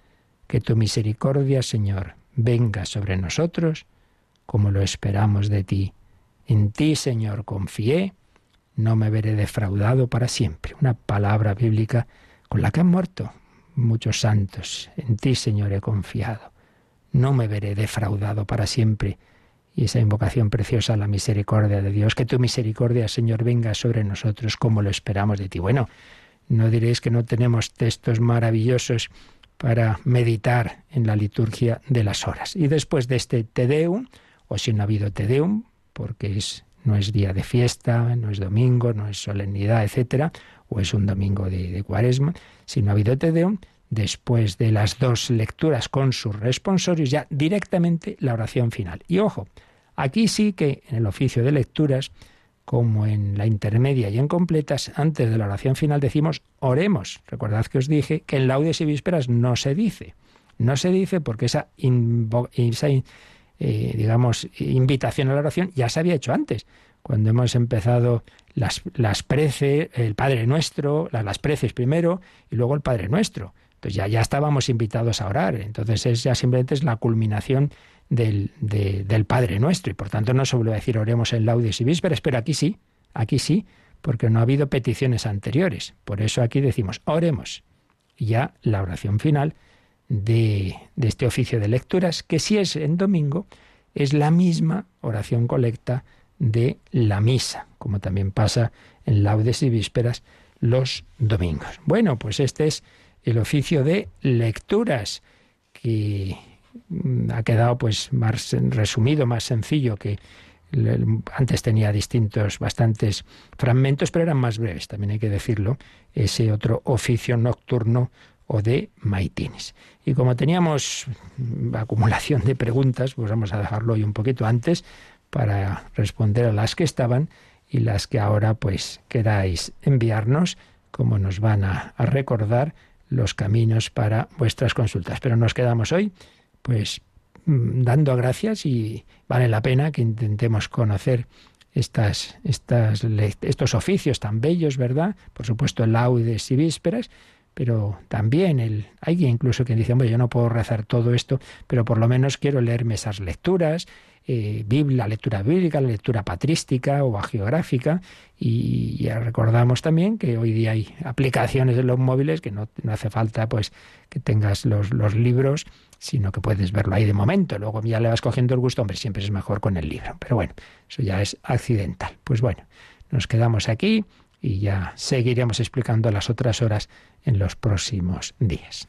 Que tu misericordia, Señor, venga sobre nosotros como lo esperamos de ti. En ti, Señor, confié, no me veré defraudado para siempre. Una palabra bíblica con la que han muerto muchos santos. En ti, Señor, he confiado. No me veré defraudado para siempre. Y esa invocación preciosa a la misericordia de Dios, que tu misericordia, Señor, venga sobre nosotros como lo esperamos de ti. Bueno, no diréis que no tenemos textos maravillosos para meditar en la liturgia de las horas. Y después de este Te Deum, o si no ha habido Te Deum, porque es, no es día de fiesta, no es domingo, no es solemnidad, etcétera, o es un domingo de, de cuaresma, si no ha habido Te Deum, después de las dos lecturas con sus responsorios, ya directamente la oración final. Y ojo, aquí sí que en el oficio de lecturas como en la intermedia y en completas, antes de la oración final decimos oremos. Recordad que os dije que en laudes y vísperas no se dice. No se dice porque esa, eh, digamos, invitación a la oración ya se había hecho antes. cuando hemos empezado las, las preces, el Padre Nuestro, las, las preces primero y luego el Padre Nuestro. Entonces ya, ya estábamos invitados a orar. Entonces es, ya simplemente es la culminación del, del Padre Nuestro. Y por tanto no se vuelve a decir oremos en laudes y vísperas, pero aquí sí, aquí sí, porque no ha habido peticiones anteriores. Por eso aquí decimos oremos. Y ya la oración final de, de este oficio de lecturas, que si es en domingo, es la misma oración colecta de la misa, como también pasa en laudes y vísperas los domingos. Bueno, pues este es el oficio de lecturas que mm, ha quedado pues más resumido, más sencillo que antes tenía distintos, bastantes fragmentos, pero eran más breves, también hay que decirlo, ese otro oficio nocturno o de maitines. Y como teníamos acumulación de preguntas, pues vamos a dejarlo hoy un poquito antes para responder a las que estaban y las que ahora pues queráis enviarnos, como nos van a recordar los caminos para vuestras consultas. Pero nos quedamos hoy pues mm, dando gracias y vale la pena que intentemos conocer estas, estos oficios tan bellos, ¿verdad? Por supuesto, laudes y vísperas, pero también el, hay incluso quien dice, hombre, yo no puedo rezar todo esto, pero por lo menos quiero leerme esas lecturas, eh, la lectura bíblica, la lectura patrística o geográfica, y ya recordamos también que hoy día hay aplicaciones en los móviles que no, hace falta pues que tengas los, los libros, sino que puedes verlo ahí de momento. Luego ya le vas cogiendo el gusto, hombre, siempre es mejor con el libro. Pero bueno, eso ya es accidental. Pues bueno, nos quedamos aquí y ya seguiremos explicando las otras horas en los próximos días.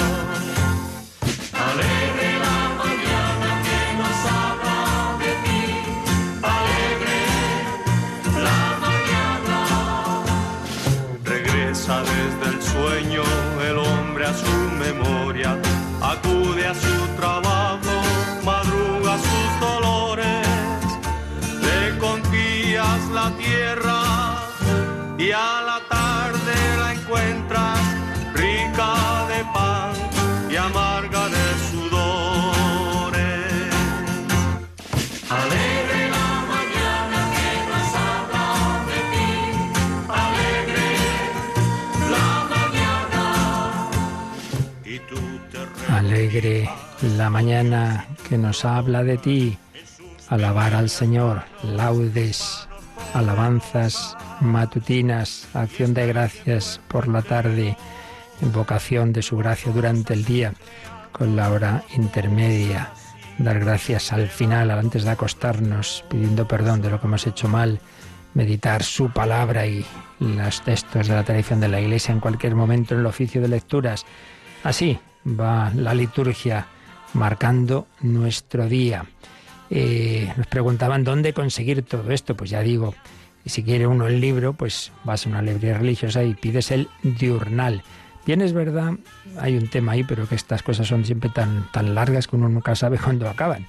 mañana que nos habla de ti, alabar al Señor, laudes, alabanzas matutinas, acción de gracias por la tarde, invocación de su gracia durante el día, con la hora intermedia, dar gracias al final, antes de acostarnos, pidiendo perdón de lo que hemos hecho mal, meditar su palabra y los textos de la tradición de la Iglesia en cualquier momento en el oficio de lecturas. Así, va la liturgia marcando nuestro día. Eh, nos preguntaban dónde conseguir todo esto. Pues ya digo, si quiere uno el libro, pues vas a una librería religiosa y pides el diurnal. Bien, es verdad, hay un tema ahí, pero que estas cosas son siempre tan, tan largas que uno nunca sabe cuándo acaban.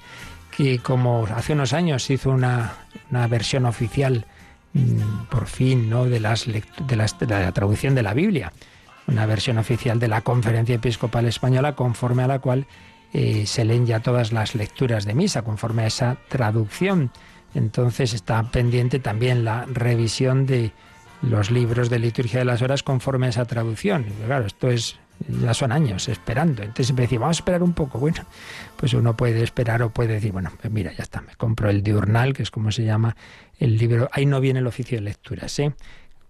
Que como hace unos años hizo una, una versión oficial, mm, por fin, ¿no? de, las de, las, de la traducción de la Biblia, una versión oficial de la Conferencia Episcopal Española, conforme a la cual eh, se leen ya todas las lecturas de misa, conforme a esa traducción. Entonces está pendiente también la revisión de los libros de liturgia de las horas conforme a esa traducción. claro, esto es ya son años esperando. Entonces siempre decimos, vamos a esperar un poco. Bueno, pues uno puede esperar o puede decir, bueno, pues mira, ya está, me compro el diurnal, que es como se llama el libro. Ahí no viene el oficio de lecturas, ¿eh?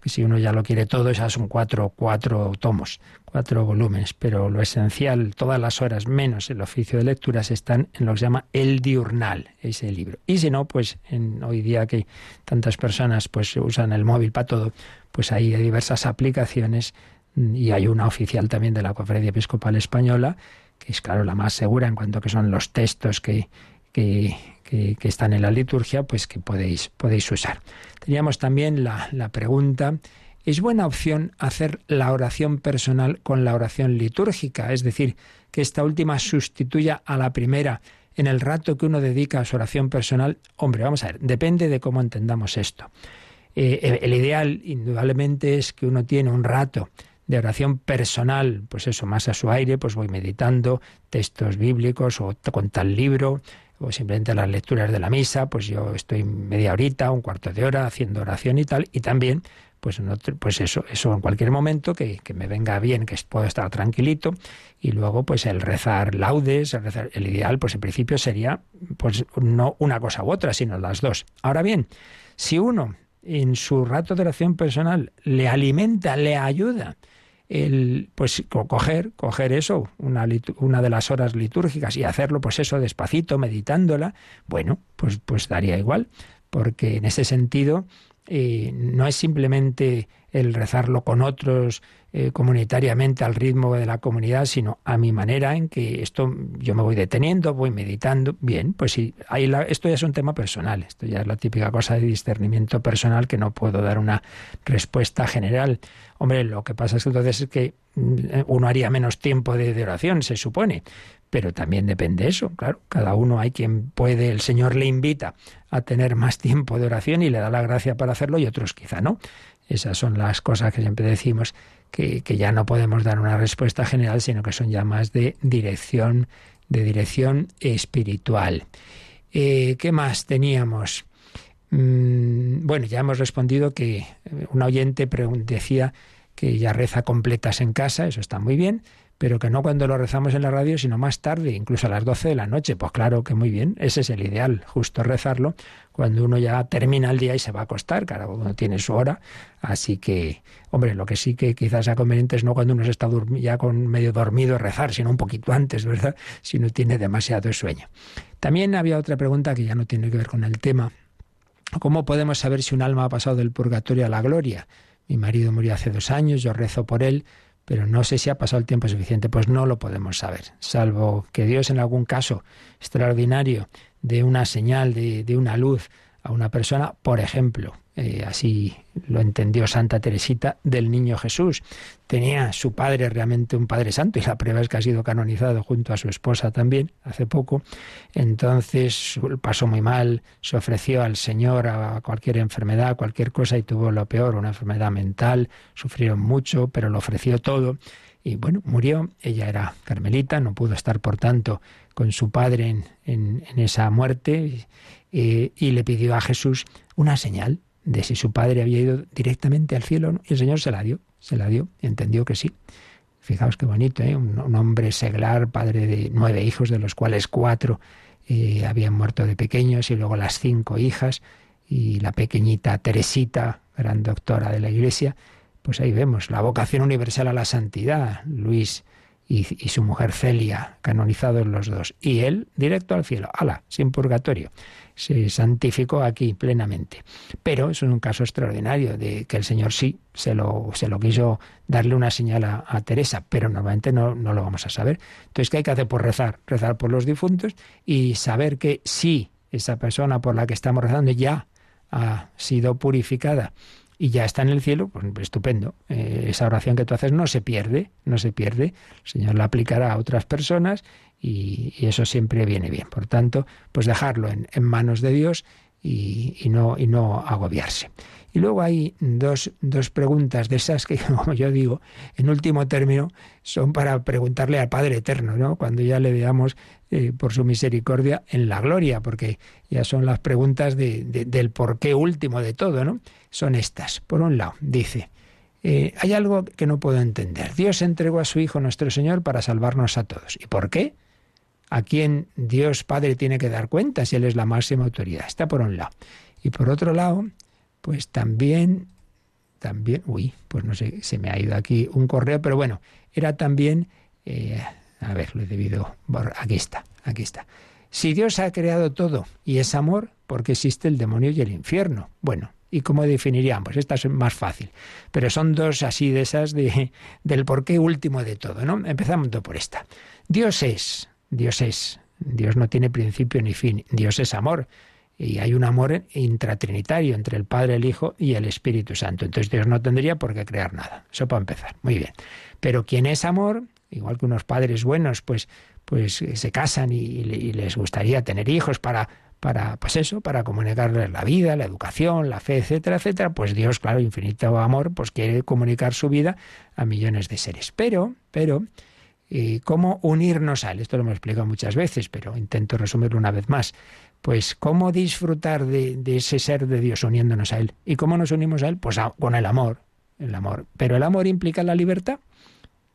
Si uno ya lo quiere todo, ya son cuatro, cuatro tomos, cuatro volúmenes. Pero lo esencial, todas las horas menos el oficio de lecturas están en lo que se llama el diurnal, ese libro. Y si no, pues en hoy día que tantas personas pues usan el móvil para todo, pues hay diversas aplicaciones y hay una oficial también de la Conferencia Episcopal Española, que es claro la más segura en cuanto que son los textos que, que, que, están en la liturgia, pues que podéis, podéis usar. Teníamos también la, la pregunta, ¿es buena opción hacer la oración personal con la oración litúrgica? Es decir, que esta última sustituya a la primera en el rato que uno dedica a su oración personal. Hombre, vamos a ver, depende de cómo entendamos esto. Eh, el ideal, indudablemente, es que uno tiene un rato de oración personal, pues eso, más a su aire, pues voy meditando textos bíblicos o con tal libro, o simplemente las lecturas de la misa, pues yo estoy media horita, un cuarto de hora haciendo oración y tal, y también, pues, pues eso, eso en cualquier momento que, que, me venga bien, que puedo estar tranquilito, y luego pues el rezar laudes, el, rezar, el ideal, pues en principio sería pues no una cosa u otra, sino las dos. Ahora bien, si uno en su rato de oración personal le alimenta, le ayuda, el, pues coger, coger eso, una, una, de las horas litúrgicas y hacerlo, pues eso, despacito, meditándola, bueno, pues, pues daría igual, porque en ese sentido eh, no es simplemente el rezarlo con otros eh, comunitariamente al ritmo de la comunidad, sino a mi manera en que esto yo me voy deteniendo, voy meditando. Bien, pues sí, ahí esto ya es un tema personal, esto ya es la típica cosa de discernimiento personal que no puedo dar una respuesta general. Hombre, lo que pasa es que entonces es que mm, uno haría menos tiempo de, de oración, se supone pero también depende de eso, claro, cada uno hay quien puede, el Señor le invita a tener más tiempo de oración y le da la gracia para hacerlo y otros quizá no. Esas son las cosas que siempre decimos que, ya no podemos dar una respuesta general, sino que son ya más de dirección, de dirección espiritual. Eh, ¿Qué más teníamos? Mm, bueno, ya hemos respondido que un oyente decía que ya reza completas en casa, eso está muy bien, pero que no cuando lo rezamos en la radio, sino más tarde, incluso a las 12 de la noche. Pues claro que muy bien, ese es el ideal, justo rezarlo cuando uno ya termina el día y se va a acostar, cada uno tiene su hora, así que, hombre, lo que sí que quizás sea conveniente es no cuando uno se está ya con medio dormido rezar, sino un poquito antes, ¿verdad? Si no tiene demasiado sueño. También había otra pregunta que ya no tiene que ver con el tema. ¿Cómo podemos saber si un alma ha pasado del purgatorio a la gloria? Mi marido murió hace dos años, yo rezo por él, pero no sé si ha pasado el tiempo suficiente, pues no lo podemos saber, salvo que Dios en algún caso extraordinario dé una señal, de, de una luz a una persona, por ejemplo, eh, así lo entendió Santa Teresita del Niño Jesús. Tenía su padre realmente un padre santo y la prueba es que ha sido canonizado junto a su esposa también hace poco. Entonces pasó muy mal, se ofreció al Señor a cualquier enfermedad, cualquier cosa y tuvo lo peor, una enfermedad mental, sufrieron mucho, pero lo ofreció todo y bueno, murió. Ella era carmelita, no pudo estar por tanto con su padre en, esa muerte eh, y le pidió a Jesús una señal de si su padre había ido directamente al cielo y el Señor se la dio, se la dio, entendió que sí. Fijaos qué bonito, ¿eh? un, hombre seglar, padre de nueve hijos, de los cuales cuatro eh, habían muerto de pequeños y luego las cinco hijas y la pequeñita Teresita, gran doctora de la Iglesia, pues ahí vemos la vocación universal a la santidad. Luis y, su mujer Celia, canonizados los dos, y él directo al cielo, ala, sin purgatorio. Se santificó aquí plenamente. Pero es un caso extraordinario de que el Señor sí se lo, se lo quiso darle una señal a, Teresa, pero normalmente no, no, lo vamos a saber. Entonces, ¿qué hay que hacer? Pues rezar, rezar por los difuntos y saber que sí, esa persona por la que estamos rezando ya ha sido purificada y ya está en el cielo, pues estupendo. Eh, esa oración que tú haces no se pierde, no se pierde. El Señor la aplicará a otras personas y, eso siempre viene bien. Por tanto, pues dejarlo en, manos de Dios y, no, agobiarse. Y luego hay dos, preguntas de esas que, como yo digo, en último término, son para preguntarle al Padre Eterno, ¿no? Cuando ya le veamos eh, por su misericordia en la gloria, porque ya son las preguntas de, del porqué último de todo, ¿no? Son estas. Por un lado, dice, eh, hay algo que no puedo entender. Dios entregó a su Hijo nuestro Señor para salvarnos a todos. ¿Y por qué? ¿A quién Dios Padre tiene que dar cuenta si Él es la máxima autoridad? Está por un lado. Y por otro lado, pues también, también, uy, pues no sé, se me ha ido aquí un correo, pero bueno, era también, eh, a ver, lo he debido, aquí está, aquí está. Si Dios ha creado todo y es amor, ¿por qué existe el demonio y el infierno? Bueno, ¿y cómo definiríamos? Pues esta es más fácil, pero son dos así de esas de, del porqué último de todo, ¿no? Empezamos por esta. Dios es, Dios es, Dios no tiene principio ni fin, Dios es amor. Y hay un amor intratrinitario entre el Padre, el Hijo y el Espíritu Santo. Entonces Dios no tendría por qué crear nada. Eso para empezar. Muy bien. Pero quien es amor, igual que unos padres buenos, pues, pues se casan y, les gustaría tener hijos para, para, pues eso, para comunicarles la vida, la educación, la fe, etcétera, etcétera, pues Dios, claro, infinito amor, pues quiere comunicar su vida a millones de seres. Pero, pero, eh, ¿cómo unirnos a Él? Esto lo hemos explicado muchas veces, pero intento resumirlo una vez más pues cómo disfrutar de, ese ser de Dios uniéndonos a Él. ¿Y cómo nos unimos a Él? Pues con el amor, el amor. Pero el amor implica la libertad.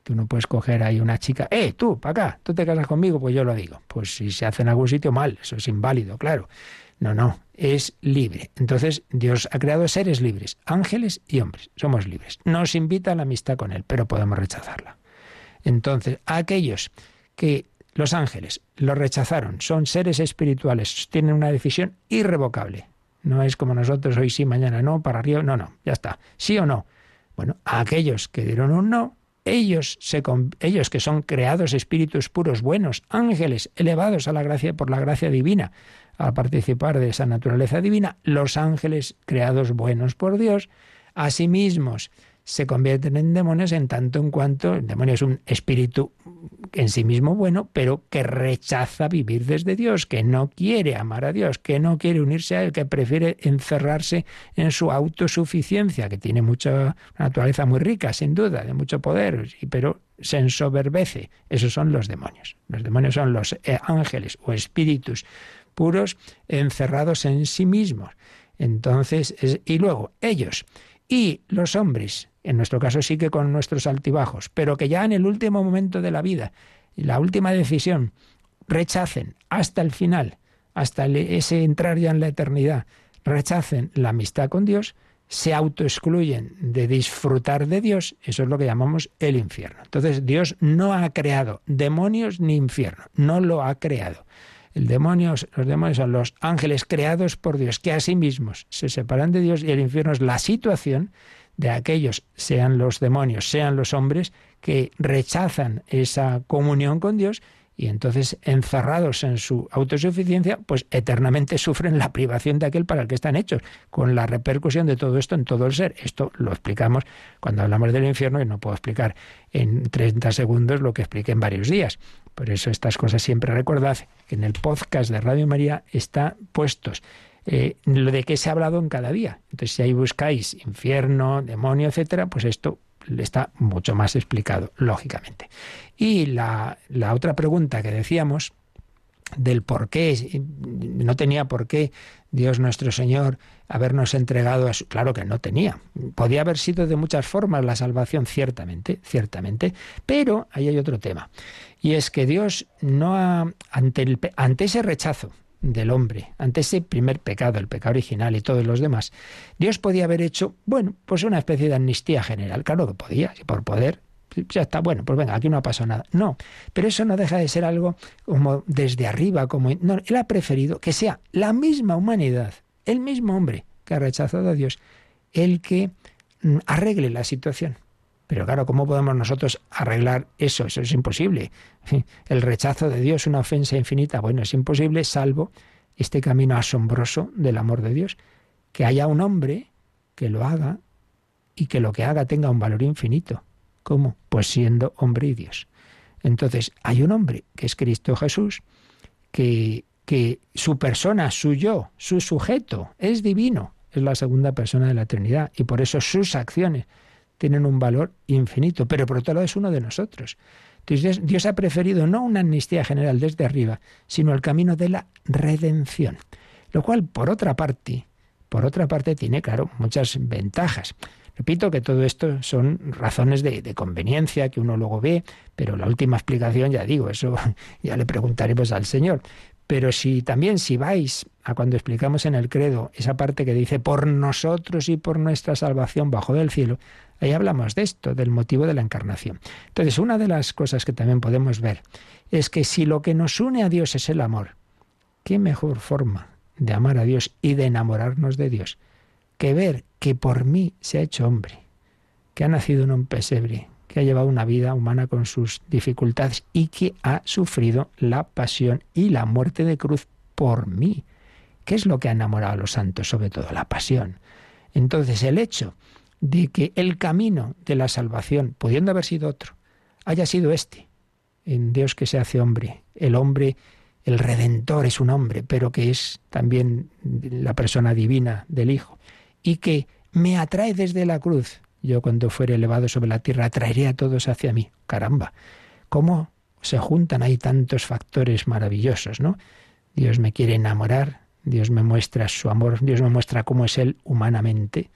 Tú no puedes coger ahí una chica, eh, tú, para acá, tú te casas conmigo, pues yo lo digo. Pues si se hace en algún sitio, mal, eso es inválido, claro. No, no, es libre. Entonces Dios ha creado seres libres, ángeles y hombres, somos libres. Nos invita a la amistad con Él, pero podemos rechazarla. Entonces, a aquellos que los ángeles lo rechazaron, son seres espirituales, tienen una decisión irrevocable. No es como nosotros hoy sí, mañana no, para arriba, no, no, ya está. ¿Sí o no? Bueno, a aquellos que dieron un no, ellos, se, ellos que son creados espíritus puros, buenos, ángeles, elevados a la gracia por la gracia divina, a participar de esa naturaleza divina, los ángeles creados buenos por Dios, a sí mismos se convierten en demonios en tanto en cuanto el demonio es un espíritu en sí mismo bueno, pero que rechaza vivir desde Dios, que no quiere amar a Dios, que no quiere unirse a Él, que prefiere encerrarse en su autosuficiencia, que tiene mucha naturaleza muy rica, sin duda, de mucho poder, pero se ensoberbece. Esos son los demonios. Los demonios son los eh, ángeles o espíritus puros encerrados en sí mismos. Entonces, y luego ellos y los hombres en nuestro caso sí que con nuestros altibajos, pero que ya en el último momento de la vida, la última decisión, rechacen hasta el final, hasta ese entrar ya en la eternidad, rechacen la amistad con Dios, se autoexcluyen de disfrutar de Dios, eso es lo que llamamos el infierno. Entonces Dios no ha creado demonios ni infierno, no lo ha creado. El demonio, los demonios son los ángeles creados por Dios, que a sí mismos se separan de Dios y el infierno es la situación de aquellos, sean los demonios, sean los hombres, que rechazan esa comunión con Dios y entonces encerrados en su autosuficiencia, pues eternamente sufren la privación de aquel para el que están hechos, con la repercusión de todo esto en todo el ser. Esto lo explicamos cuando hablamos del infierno y no puedo explicar en 30 segundos lo que expliqué en varios días. Por eso estas cosas siempre recordad que en el podcast de Radio María está puestos eh, lo de qué se ha hablado en cada día. Entonces, si ahí buscáis infierno, demonio, etcétera, pues esto está mucho más explicado, lógicamente. Y la, la otra pregunta que decíamos del por qué, no tenía por qué Dios nuestro Señor habernos entregado a su... Claro que no tenía. Podía haber sido de muchas formas la salvación, ciertamente, ciertamente, pero ahí hay otro tema. Y es que Dios no ha, ante, el, ante ese rechazo del hombre, ante ese primer pecado, el pecado original y todos los demás, Dios podía haber hecho, bueno, pues una especie de amnistía general. Claro que podía, y por poder ya está, bueno, pues venga, aquí no ha pasado nada. No, pero eso no deja de ser algo como desde arriba, como... No, él ha preferido que sea la misma humanidad, el mismo hombre que ha rechazado a Dios, el que mm, arregle la situación. Pero claro, ¿cómo podemos nosotros arreglar eso? Eso es imposible. El rechazo de Dios, una ofensa infinita, bueno, es imposible salvo este camino asombroso del amor de Dios. Que haya un hombre que lo haga y que lo que haga tenga un valor infinito. ¿Cómo? Pues siendo hombre y Dios. Entonces, hay un hombre, que es Cristo Jesús, que, que su persona, su yo, su sujeto, es divino, es la segunda persona de la Trinidad, y por eso sus acciones tienen un valor infinito, pero por otro lado es uno de nosotros. Entonces Dios ha preferido no una amnistía general desde arriba, sino el camino de la redención. Lo cual, por otra parte, por otra parte, tiene, claro, muchas ventajas. Repito que todo esto son razones de, de, conveniencia que uno luego ve, pero la última explicación, ya digo, eso ya le preguntaremos al Señor. Pero si también si vais a cuando explicamos en el credo esa parte que dice por nosotros y por nuestra salvación bajo del cielo, ahí hablamos de esto, del motivo de la encarnación. Entonces, una de las cosas que también podemos ver es que si lo que nos une a Dios es el amor, ¿qué mejor forma de amar a Dios y de enamorarnos de Dios que ver que por mí se ha hecho hombre, que ha nacido en un pesebre, que ha llevado una vida humana con sus dificultades y que ha sufrido la pasión y la muerte de cruz por mí. ¿Qué es lo que ha enamorado a los santos? Sobre todo la pasión. Entonces el hecho de que el camino de la salvación, pudiendo haber sido otro, haya sido este, en Dios que se hace hombre, el hombre, el redentor es un hombre, pero que es también la persona divina del Hijo, y que me atrae desde la cruz, yo cuando fuere elevado sobre la tierra traeré a todos hacia mí. Caramba, ¿cómo se juntan ahí tantos factores maravillosos, ¿no? Dios me quiere enamorar, Dios me muestra su amor, Dios me muestra cómo es Él humanamente,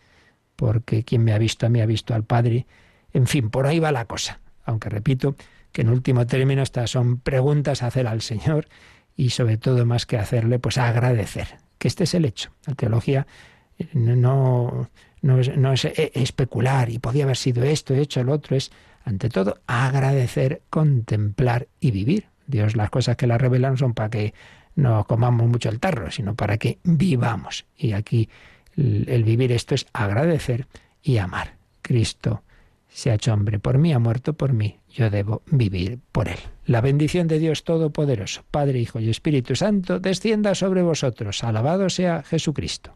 porque quien me ha visto a mí ha visto al Padre. En fin, por ahí va la cosa. Aunque repito que en último término estas son preguntas a hacer al Señor y sobre todo más que hacerle, pues agradecer. Que este es el hecho. La teología no, no es, e, especular y podía haber sido esto, hecho lo otro, es ante todo agradecer, contemplar y vivir. Dios las cosas que la revelan son para que no comamos mucho el tarro, sino para que vivamos. Y aquí el, el vivir esto es agradecer y amar. Cristo se ha hecho hombre por mí, ha muerto por mí, yo debo vivir por él. La bendición de Dios Todopoderoso, Padre, Hijo y Espíritu Santo, descienda sobre vosotros. Alabado sea Jesucristo.